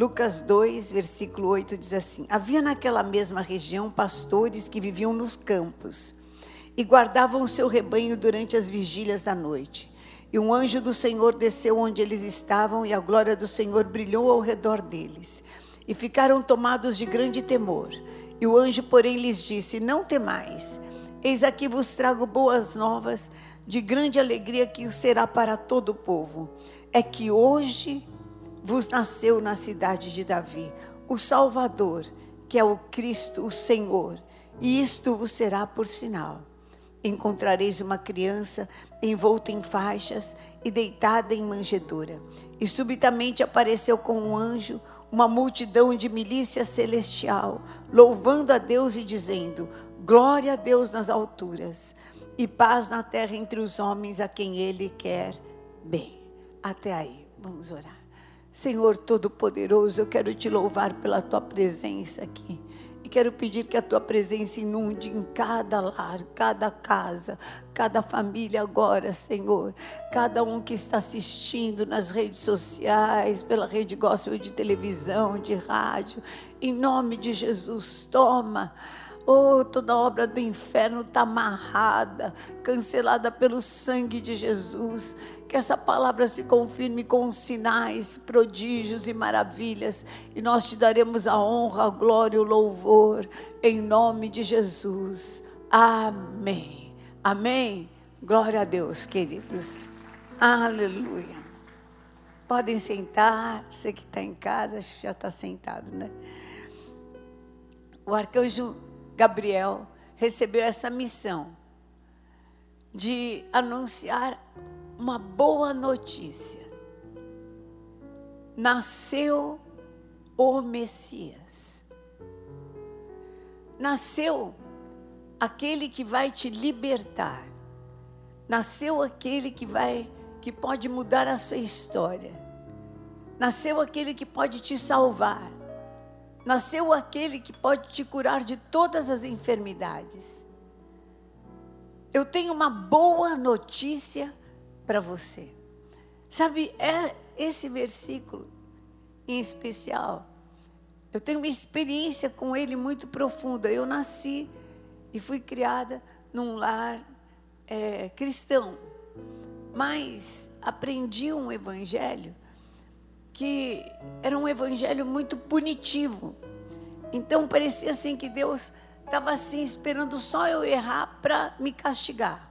Lucas 2, versículo 8 diz assim: Havia naquela mesma região pastores que viviam nos campos e guardavam o seu rebanho durante as vigílias da noite. E um anjo do Senhor desceu onde eles estavam, e a glória do Senhor brilhou ao redor deles. E ficaram tomados de grande temor. E o anjo, porém, lhes disse: Não temais, eis aqui vos trago boas novas, de grande alegria que será para todo o povo. É que hoje vos nasceu na cidade de Davi o Salvador, que é o Cristo, o Senhor. E isto vos será por sinal. Encontrareis uma criança envolta em faixas e deitada em manjedoura. E subitamente apareceu com um anjo uma multidão de milícia celestial, louvando a Deus e dizendo: Glória a Deus nas alturas e paz na terra entre os homens a quem Ele quer bem. Até aí, vamos orar. Senhor Todo-Poderoso, eu quero te louvar pela tua presença aqui. E quero pedir que a tua presença inunde em cada lar, cada casa, cada família agora, Senhor. Cada um que está assistindo nas redes sociais, pela rede gospel de televisão, de rádio. Em nome de Jesus, toma. Oh, toda obra do inferno está amarrada, cancelada pelo sangue de Jesus. Que essa palavra se confirme com sinais, prodígios e maravilhas. E nós te daremos a honra, a glória e o louvor. Em nome de Jesus. Amém. Amém. Glória a Deus, queridos. Aleluia. Podem sentar. Você que está em casa já está sentado, né? O arcanjo Gabriel recebeu essa missão de anunciar uma boa notícia. Nasceu o Messias. Nasceu aquele que vai te libertar. Nasceu aquele que vai que pode mudar a sua história. Nasceu aquele que pode te salvar. Nasceu aquele que pode te curar de todas as enfermidades. Eu tenho uma boa notícia para você. Sabe, é esse versículo em especial. Eu tenho uma experiência com ele muito profunda. Eu nasci e fui criada num lar é, cristão, mas aprendi um evangelho que era um evangelho muito punitivo. Então parecia assim que Deus estava assim esperando só eu errar para me castigar.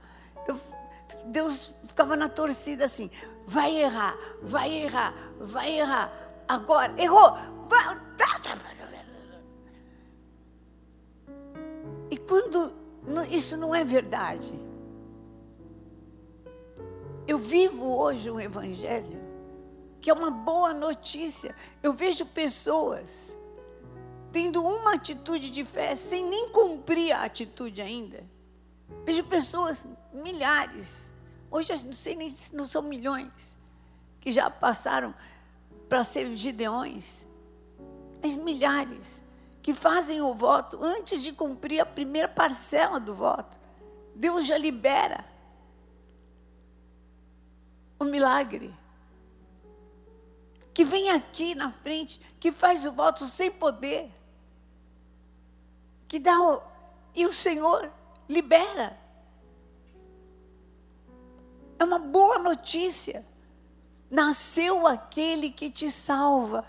Deus ficava na torcida assim: vai errar, vai errar, vai errar. Agora, errou. Tá, tá, e quando isso não é verdade, eu vivo hoje um evangelho que é uma boa notícia. Eu vejo pessoas tendo uma atitude de fé sem nem cumprir a atitude ainda. Vejo pessoas, milhares, hoje não sei nem se não são milhões, que já passaram para ser gideões, mas milhares que fazem o voto antes de cumprir a primeira parcela do voto. Deus já libera o milagre. Que vem aqui na frente, que faz o voto sem poder, que dá o. E o Senhor libera. É uma boa notícia. Nasceu aquele que te salva.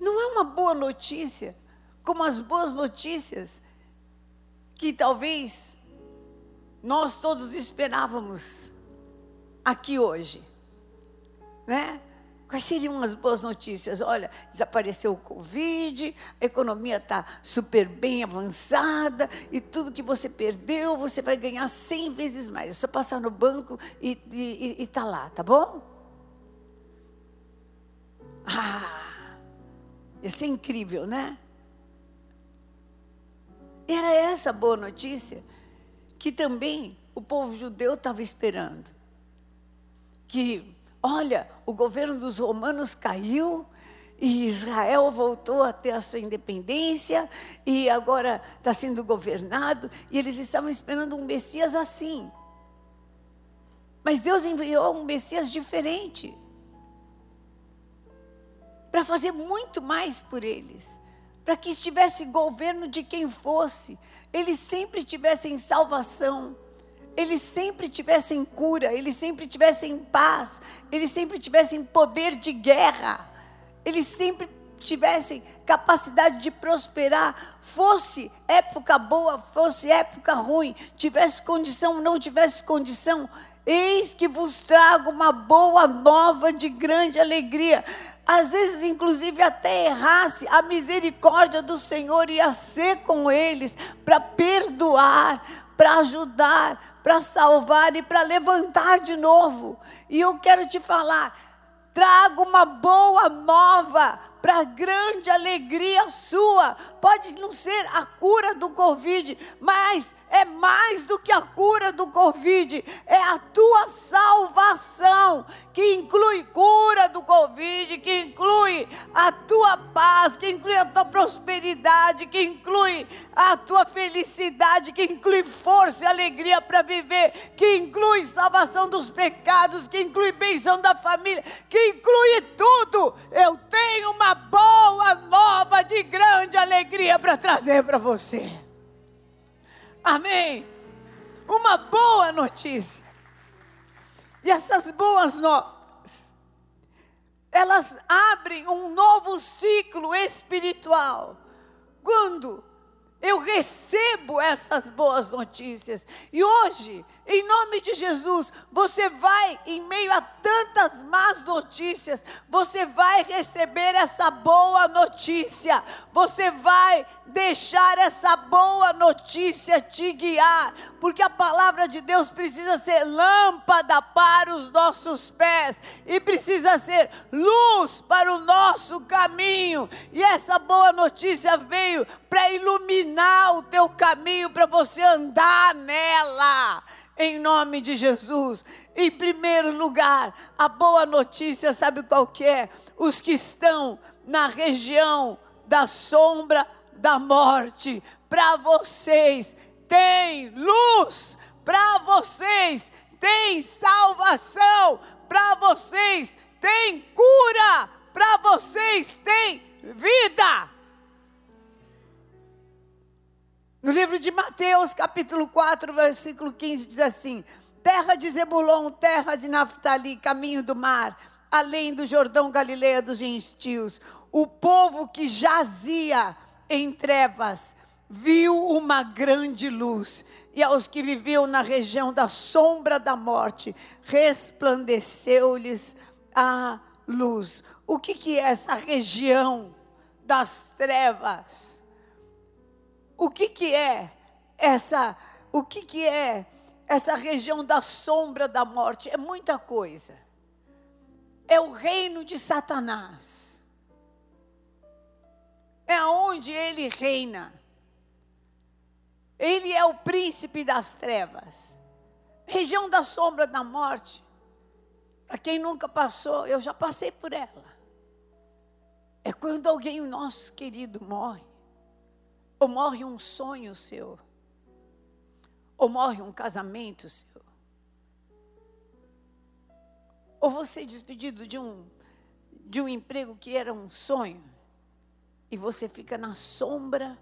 Não é uma boa notícia, como as boas notícias que talvez nós todos esperávamos aqui hoje, né? Quais seriam as boas notícias? Olha, desapareceu o Covid, a economia está super bem avançada e tudo que você perdeu, você vai ganhar 100 vezes mais. É só passar no banco e está lá, tá bom? Ah, isso é incrível, né? Era essa boa notícia que também o povo judeu estava esperando. Que Olha, o governo dos romanos caiu e Israel voltou a ter a sua independência e agora está sendo governado. E eles estavam esperando um Messias assim. Mas Deus enviou um Messias diferente. para fazer muito mais por eles, para que estivesse governo de quem fosse, eles sempre tivessem salvação, eles sempre tivessem cura, eles sempre tivessem paz, eles sempre tivessem poder de guerra, eles sempre tivessem capacidade de prosperar, fosse época boa, fosse época ruim, tivesse condição, não tivesse condição, eis que vos trago uma boa nova de grande alegria. Às vezes, inclusive, até errasse, a misericórdia do Senhor ia ser com eles para perdoar, para ajudar, para salvar e para levantar de novo. E eu quero te falar, trago uma boa nova para grande alegria sua. Pode não ser a cura do Covid, mas é mais do que a cura do Covid, é a tua salvação, que inclui cura do Covid, que inclui a tua paz, que inclui a tua prosperidade, que inclui a tua felicidade, que inclui força e alegria para viver, que inclui salvação dos pecados, que inclui benção da família, que inclui tudo. Eu tenho uma boa nova de grande alegria para trazer para você. Amém. Uma boa notícia. E essas boas novas, elas abrem um novo ciclo espiritual. Quando eu recebo essas boas notícias. E hoje, em nome de Jesus, você vai, em meio a tantas más notícias, você vai receber essa boa notícia. Você vai deixar essa boa notícia te guiar, porque a palavra de Deus precisa ser lâmpada para os nossos pés e precisa ser luz para o nosso caminho. E essa boa notícia veio para iluminar o teu caminho, para você andar nela. Em nome de Jesus. Em primeiro lugar, a boa notícia, sabe qual que é? Os que estão na região da sombra da morte. Para vocês tem luz, para vocês tem salvação, para vocês tem cura, para vocês tem vida. No livro de Mateus, capítulo 4, versículo 15, diz assim: Terra de Zebulon, terra de Naftali, caminho do mar, além do Jordão Galileia dos gentios, o povo que jazia em trevas, viu uma grande luz, e aos que viviam na região da sombra da morte, resplandeceu-lhes a luz. O que, que é essa região das trevas? O que, que é essa? O que, que é essa região da sombra da morte? É muita coisa. É o reino de Satanás é onde ele reina. Ele é o príncipe das trevas. Região da sombra da morte. Para quem nunca passou, eu já passei por ela. É quando alguém nosso querido morre. Ou morre um sonho seu. Ou morre um casamento seu. Ou você é despedido de um de um emprego que era um sonho e você fica na sombra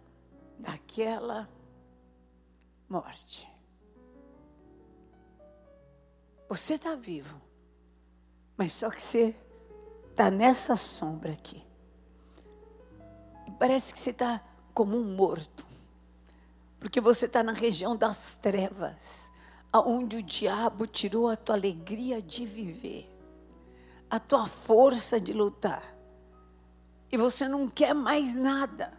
daquela morte. Você está vivo, mas só que você está nessa sombra aqui. E parece que você está como um morto, porque você está na região das trevas, aonde o diabo tirou a tua alegria de viver, a tua força de lutar e você não quer mais nada.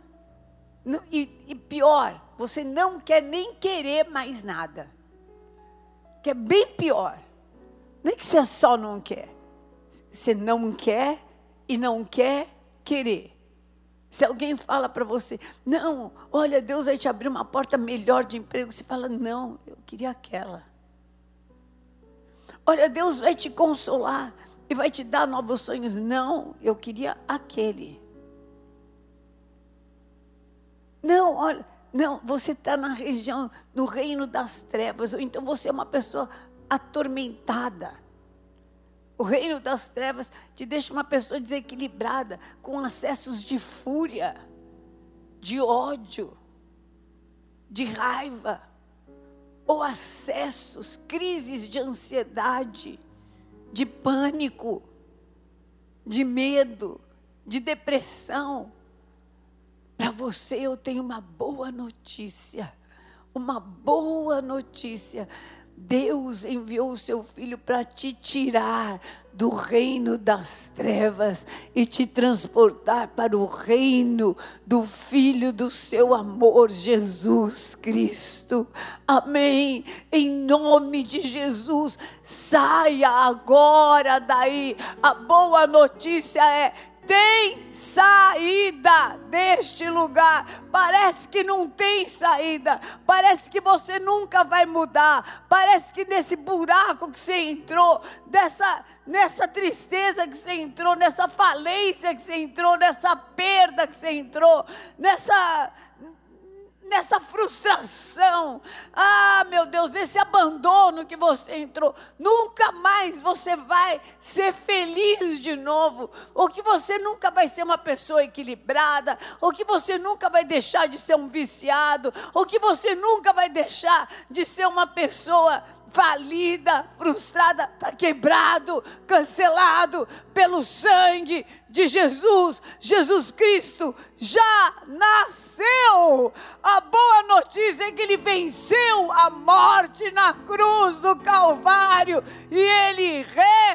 E, e, pior, você não quer nem querer mais nada. Que é bem pior. Não é que você só não quer. Você não quer e não quer querer. Se alguém fala para você, não, olha, Deus vai te abrir uma porta melhor de emprego, você fala, não, eu queria aquela. Olha, Deus vai te consolar e vai te dar novos sonhos. Não, eu queria aquele. Não, olha, não, você está na região, no reino das trevas, ou então você é uma pessoa atormentada. O reino das trevas te deixa uma pessoa desequilibrada, com acessos de fúria, de ódio, de raiva, ou acessos, crises de ansiedade, de pânico, de medo, de depressão. Para você eu tenho uma boa notícia. Uma boa notícia. Deus enviou o seu filho para te tirar do reino das trevas e te transportar para o reino do filho do seu amor, Jesus Cristo. Amém. Em nome de Jesus, saia agora daí. A boa notícia é tem saída deste lugar. Parece que não tem saída. Parece que você nunca vai mudar. Parece que nesse buraco que você entrou, dessa nessa tristeza que você entrou, nessa falência que você entrou, nessa perda que você entrou, nessa nessa frustração, ah, meu Deus, nesse abandono que você entrou, nunca mais você vai ser feliz de novo, ou que você nunca vai ser uma pessoa equilibrada, ou que você nunca vai deixar de ser um viciado, ou que você nunca vai deixar de ser uma pessoa falida, frustrada, está quebrado, cancelado pelo sangue de Jesus. Jesus Cristo já nasceu. A boa notícia é que ele venceu a morte na cruz do Calvário e ele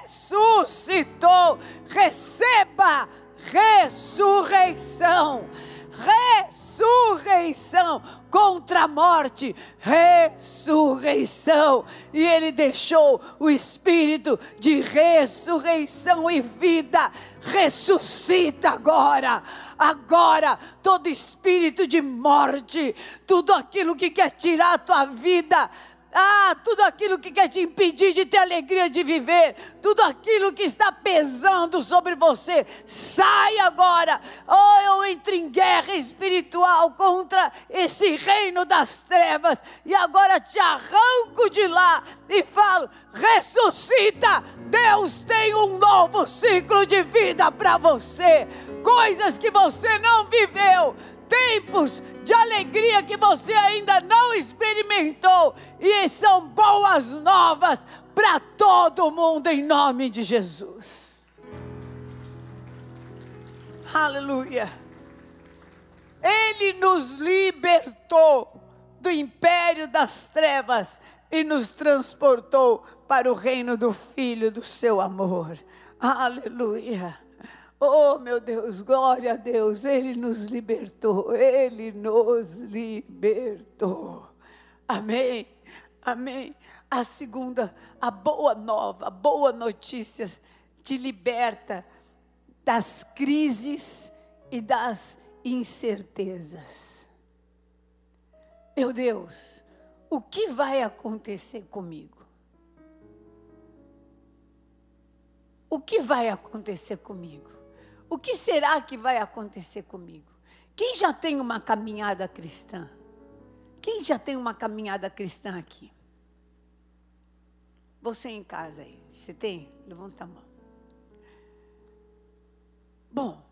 ressuscitou. Receba ressurreição. Ressurreição contra a morte, ressurreição. E ele deixou o espírito de ressurreição e vida. Ressuscita agora. Agora, todo espírito de morte, tudo aquilo que quer tirar a tua vida, ah, tudo aquilo que quer te impedir de ter alegria de viver, tudo aquilo que está pesando sobre você, sai agora. Oh, eu entro em guerra espiritual contra esse reino das trevas e agora te arranco de lá e falo: ressuscita. Deus tem um novo ciclo de vida para você, coisas que você não viveu tempos de alegria que você ainda não experimentou, e são boas novas para todo mundo em nome de Jesus. Aleluia. Ele nos libertou do império das trevas e nos transportou para o reino do Filho do seu amor. Aleluia. Oh, meu Deus, glória a Deus, Ele nos libertou, Ele nos libertou. Amém, amém. A segunda, a boa nova, a boa notícia te liberta das crises e das incertezas. Meu Deus, o que vai acontecer comigo? O que vai acontecer comigo? O que será que vai acontecer comigo? Quem já tem uma caminhada cristã? Quem já tem uma caminhada cristã aqui? Você em casa aí, você tem? Levanta a mão. Bom,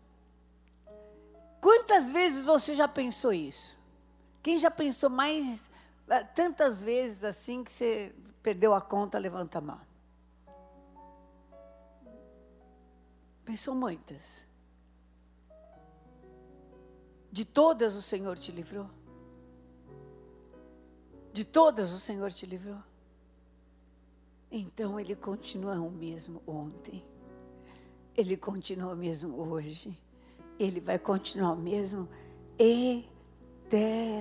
quantas vezes você já pensou isso? Quem já pensou mais, eh, tantas vezes assim que você perdeu a conta, levanta a mão. Pensou muitas. De todas o Senhor te livrou? De todas o Senhor te livrou? Então Ele continua o mesmo ontem, Ele continua o mesmo hoje, Ele vai continuar o mesmo eternamente.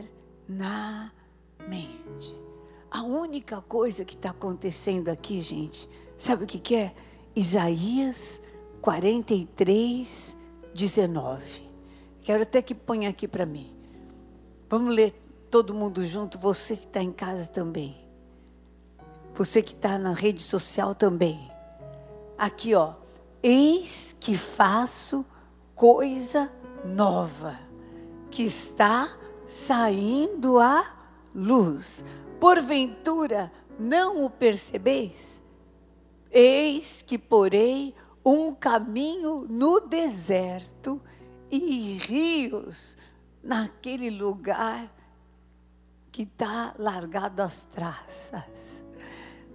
A única coisa que está acontecendo aqui, gente, sabe o que, que é? Isaías 43, 19. Quero até que ponha aqui para mim. Vamos ler todo mundo junto, você que está em casa também. Você que está na rede social também. Aqui, ó. Eis que faço coisa nova, que está saindo à luz. Porventura, não o percebeis? Eis que porei um caminho no deserto e rios naquele lugar que está largado às traças.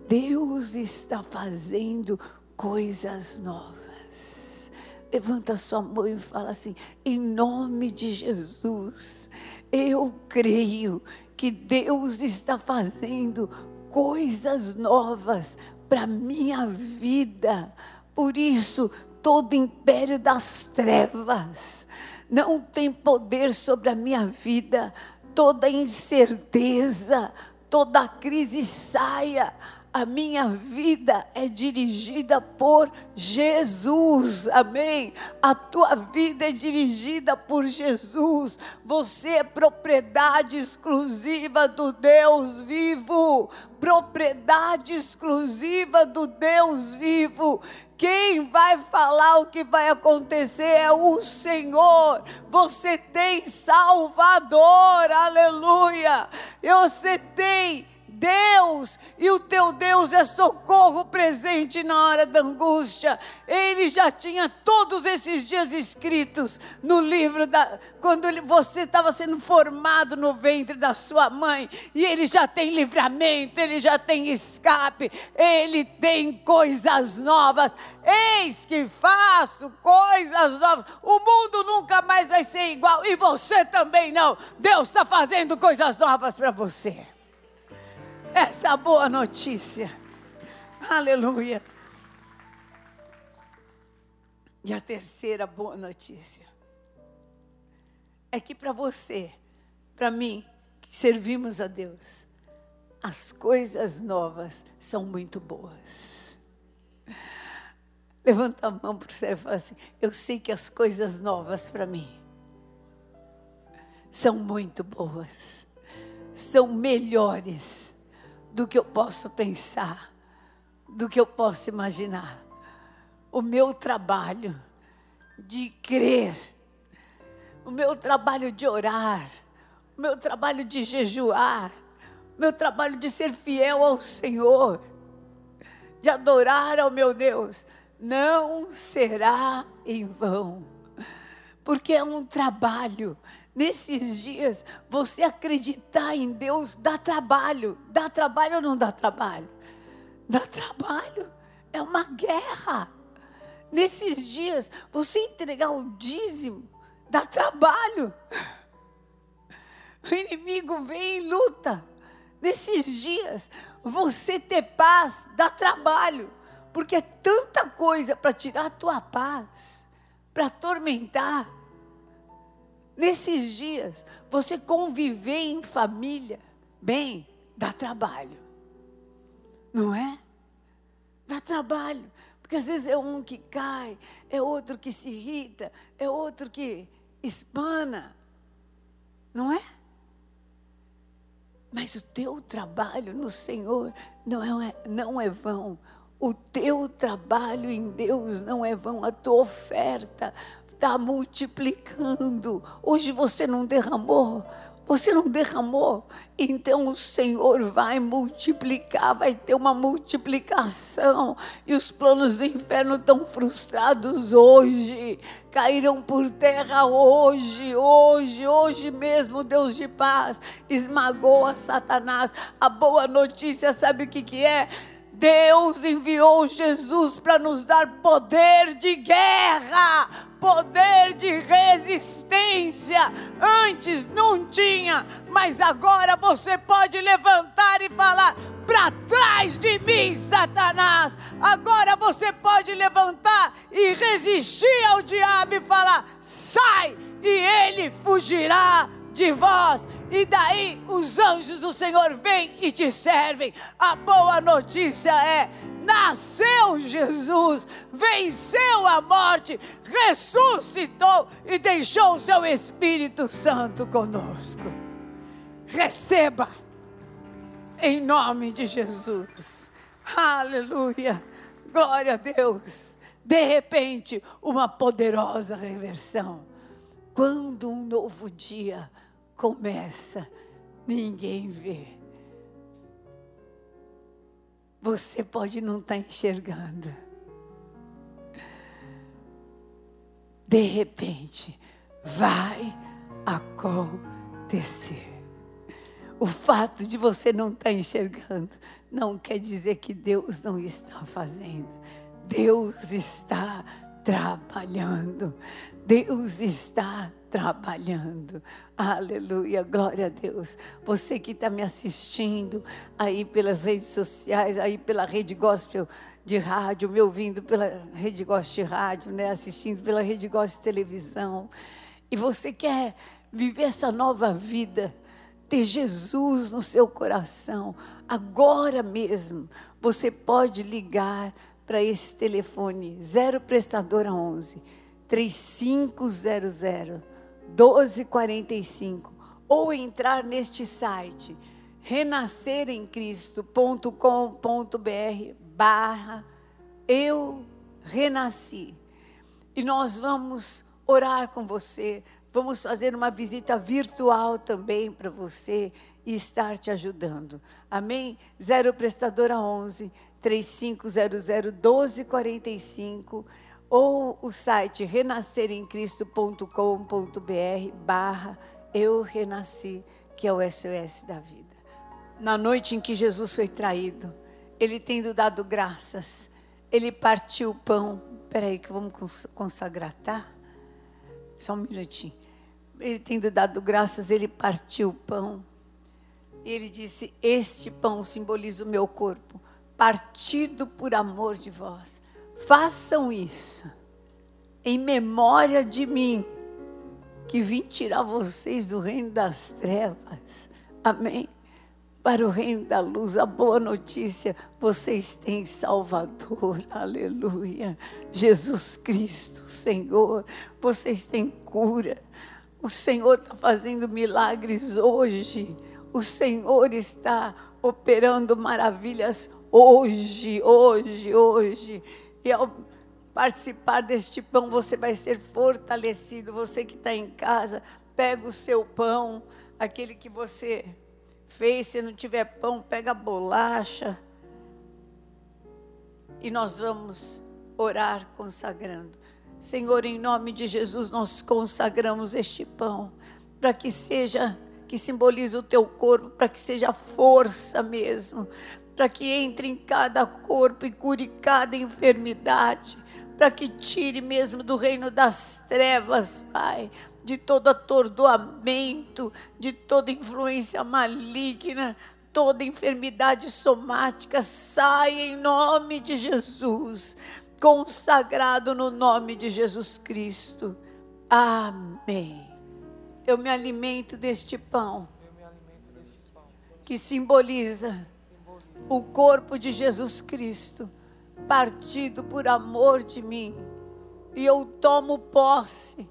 Deus está fazendo coisas novas. Levanta sua mão e fala assim: em nome de Jesus, eu creio que Deus está fazendo coisas novas para minha vida. Por isso, todo império das trevas não tem poder sobre a minha vida. Toda incerteza, toda crise saia a minha vida é dirigida por Jesus, amém? A tua vida é dirigida por Jesus. Você é propriedade exclusiva do Deus vivo. Propriedade exclusiva do Deus vivo. Quem vai falar o que vai acontecer é o Senhor. Você tem Salvador, aleluia. Você tem Deus, e o teu Deus é socorro presente na hora da angústia. Ele já tinha todos esses dias escritos no livro da quando você estava sendo formado no ventre da sua mãe, e ele já tem livramento, ele já tem escape, ele tem coisas novas. Eis que faço coisas novas. O mundo nunca mais vai ser igual e você também não. Deus está fazendo coisas novas para você essa é boa notícia. Aleluia. E a terceira boa notícia é que para você, para mim, que servimos a Deus, as coisas novas são muito boas. Levanta a mão para você e fala assim: Eu sei que as coisas novas para mim são muito boas, são melhores do que eu posso pensar, do que eu posso imaginar. O meu trabalho de crer, o meu trabalho de orar, o meu trabalho de jejuar, o meu trabalho de ser fiel ao Senhor, de adorar ao meu Deus, não será em vão, porque é um trabalho Nesses dias, você acreditar em Deus dá trabalho. Dá trabalho ou não dá trabalho? Dá trabalho. É uma guerra. Nesses dias, você entregar o dízimo dá trabalho. O inimigo vem e luta. Nesses dias, você ter paz dá trabalho, porque é tanta coisa para tirar a tua paz, para atormentar. Nesses dias, você conviver em família, bem, dá trabalho. Não é? Dá trabalho. Porque às vezes é um que cai, é outro que se irrita, é outro que espana. Não é? Mas o teu trabalho no Senhor não é, não é vão. O teu trabalho em Deus não é vão. A tua oferta está multiplicando. Hoje você não derramou, você não derramou, então o Senhor vai multiplicar, vai ter uma multiplicação. E os planos do inferno estão frustrados hoje, caíram por terra hoje, hoje, hoje mesmo. Deus de paz esmagou a Satanás. A boa notícia, sabe o que, que é? Deus enviou Jesus para nos dar poder de guerra, poder de resistência. Antes não tinha, mas agora você pode levantar e falar: para trás de mim, Satanás. Agora você pode levantar e resistir ao diabo e falar: sai, e ele fugirá de vós. E daí os anjos do Senhor vêm e te servem. A boa notícia é: nasceu Jesus, venceu a morte, ressuscitou e deixou o seu Espírito Santo conosco. Receba, em nome de Jesus. Aleluia, glória a Deus. De repente, uma poderosa reversão. Quando um novo dia começa, ninguém vê. Você pode não estar tá enxergando. De repente, vai acontecer. O fato de você não estar tá enxergando não quer dizer que Deus não está fazendo. Deus está trabalhando. Deus está trabalhando. Aleluia, glória a Deus. Você que está me assistindo aí pelas redes sociais, aí pela rede gospel de rádio, me ouvindo pela rede gospel de rádio, né, assistindo pela rede gospel de televisão. E você quer viver essa nova vida ter Jesus no seu coração, agora mesmo, você pode ligar para esse telefone 0 prestadora 11 3500 1245 ou entrar neste site renasceremcristo.com.br barra eu renasci. E nós vamos orar com você, Vamos fazer uma visita virtual também para você e estar te ajudando. Amém? Zero prestadora 11 3500 1245 ou o site renasceremcristo.com.br barra eu renasci, que é o SOS da vida. Na noite em que Jesus foi traído, ele tendo dado graças, ele partiu o pão. Espera aí que vamos consagrar, tá? Só um minutinho ele tendo dado graças, ele partiu o pão. E ele disse: Este pão simboliza o meu corpo, partido por amor de vós. Façam isso, em memória de mim, que vim tirar vocês do reino das trevas. Amém para o reino da luz. A boa notícia, vocês têm Salvador, aleluia. Jesus Cristo, Senhor, vocês têm cura, o Senhor está fazendo milagres hoje. O Senhor está operando maravilhas hoje, hoje, hoje. E ao participar deste pão, você vai ser fortalecido. Você que está em casa, pega o seu pão, aquele que você fez. Se não tiver pão, pega a bolacha. E nós vamos orar consagrando. Senhor, em nome de Jesus, nós consagramos este pão para que seja, que simbolize o teu corpo, para que seja força mesmo, para que entre em cada corpo e cure cada enfermidade, para que tire mesmo do reino das trevas, Pai, de todo atordoamento, de toda influência maligna, toda enfermidade somática, saia em nome de Jesus consagrado no nome de Jesus Cristo. Amém. Eu me alimento deste pão que simboliza o corpo de Jesus Cristo, partido por amor de mim. E eu tomo posse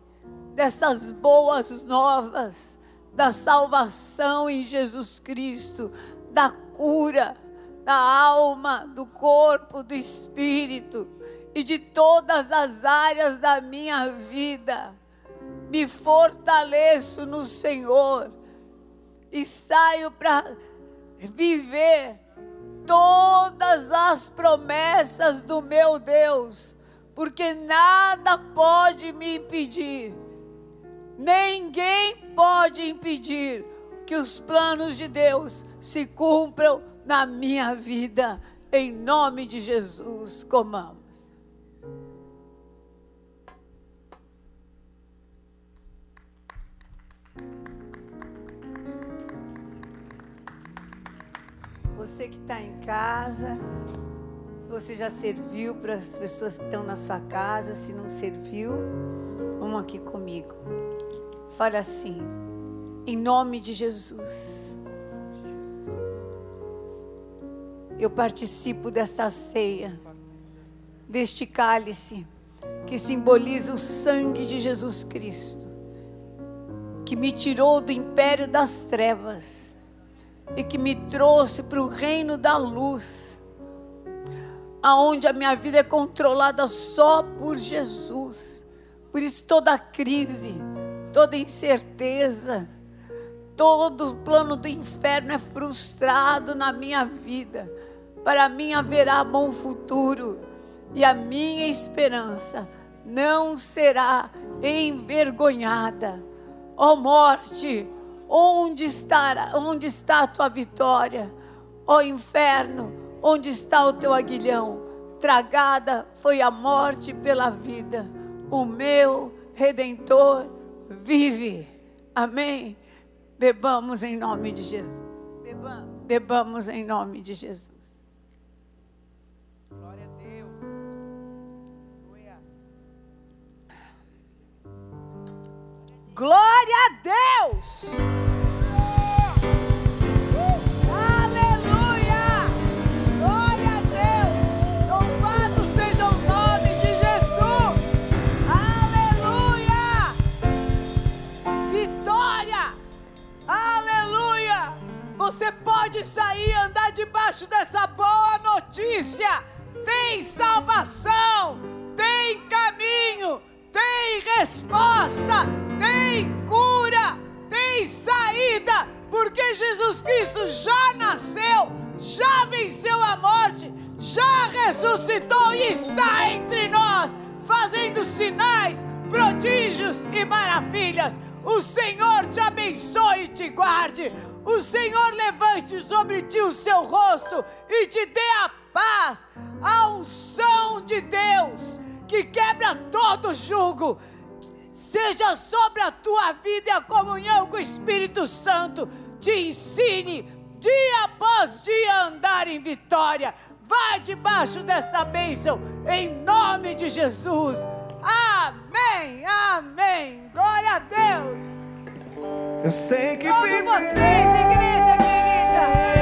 dessas boas novas da salvação em Jesus Cristo, da cura da alma, do corpo, do espírito e de todas as áreas da minha vida. Me fortaleço no Senhor e saio para viver todas as promessas do meu Deus, porque nada pode me impedir, ninguém pode impedir que os planos de Deus se cumpram na minha vida, em nome de Jesus. Comamos. Você que está em casa, se você já serviu para as pessoas que estão na sua casa, se não serviu, vamos aqui comigo. Fale assim, em nome de Jesus. Eu participo desta ceia, deste cálice que simboliza o sangue de Jesus Cristo, que me tirou do império das trevas e que me trouxe para o reino da luz, aonde a minha vida é controlada só por Jesus. Por isso toda crise, toda incerteza, todo plano do inferno é frustrado na minha vida, Para mim haverá bom futuro e a minha esperança não será envergonhada. Ó oh morte, onde está, onde está a tua vitória? Ó oh inferno, onde está o teu aguilhão? Tragada foi a morte pela vida. O meu redentor vive. Amém. Bebamos em nome de Jesus. Bebamos em nome de Jesus. Glória a Deus. Aleluia. Glória a Deus. Notícia. Tem salvação, tem caminho, tem resposta, tem cura, tem saída, porque Jesus Cristo já nasceu, já venceu a morte, já ressuscitou e está entre nós, fazendo sinais, prodígios e maravilhas. O Senhor te abençoe e te guarde. O Senhor levante sobre ti o seu rosto e te dê a paz, a unção de Deus que quebra todo jugo. Seja sobre a tua vida e a comunhão com o Espírito Santo. Te ensine dia após dia a andar em vitória. Vai debaixo desta bênção, em nome de Jesus. Amém, amém. Glória a Deus. Eu sei que Amo vocês, igreja querida.